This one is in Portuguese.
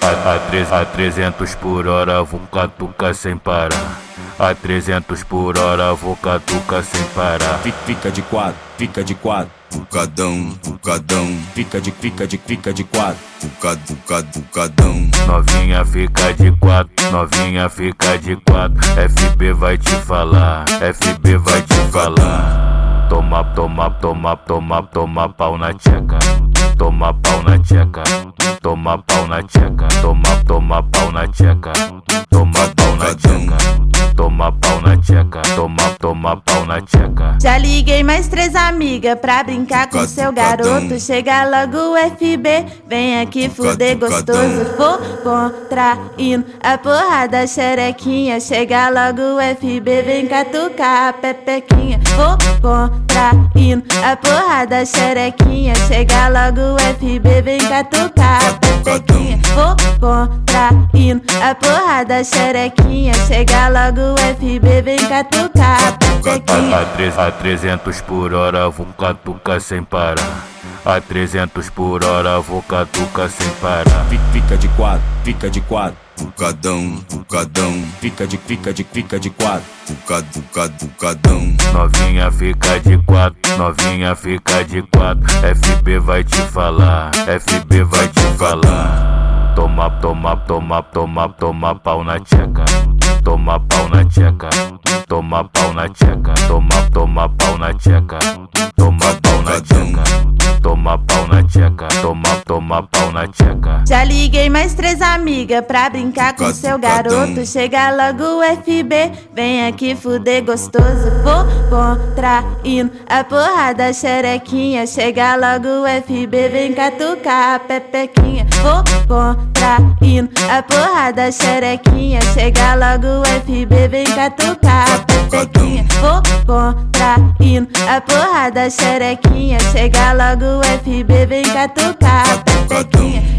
A, a, três, a 300 por hora vou catucar sem parar. A 300 por hora vou catucar sem parar. Fica de quatro, fica de quatro. Bucadão, bucadão. Fica de, fica de, fica de quatro. Bucad, bucad, bucadão. Novinha fica de quatro, novinha fica de quatro. FB vai te falar, FB vai te falar. Toma, toma, toma, toma, toma pau na tcheca. Toma pau na tcheca. Toma pau na tcheca. Toma, toma pau na tcheca. Toma pau na tcheca. Toma, pau na tcheca. Já liguei mais três amigas pra brincar com seu garoto. Chega logo o FB, vem aqui fuder gostoso. Vou contraindo a porrada xerequinha. Chega logo o FB, vem catucar a pepequinha. Vou contraindo a porrada xerequinha. Chega logo o FB, vem catucar a pepequinha. Vou contraindo a porrada xerequinha. Chega logo o FB, vem catucar a pepequinha. A, três- a 300 por hora vou catucar sem parar. A 300 por hora vou catucar sem parar. Fi- Fica de quatro, fica de quatro. Bucadão, bucadão. Fica de, fica de, fica de quatro. Bucad, bucad, bucadão. Novinha fica de quatro, novinha fica de quatro. FB vai te falar, FB vai te falar. Toma, toma, toma, toma, toma pau na tcheca. Toma pau na tcheca. Toma pau na tcheca. Toma, toma pau na tcheca. Toma pau na tcheca. Toma pau na tcheca. Toma, toma pau na tcheca. Já liguei mais três amigas pra brincar com seu garoto. Chega logo o FB, vem aqui fuder gostoso. Vou contraindo a porrada xerequinha. Chega logo o FB, vem catucar a pepequinha. Vou contraindo a porrada xerequinha. Chega logo o FB, vem catucar a pepequinha. Vou contraindo a porrada xerequinha. Chega logo o FB, vem catucar pepequinha.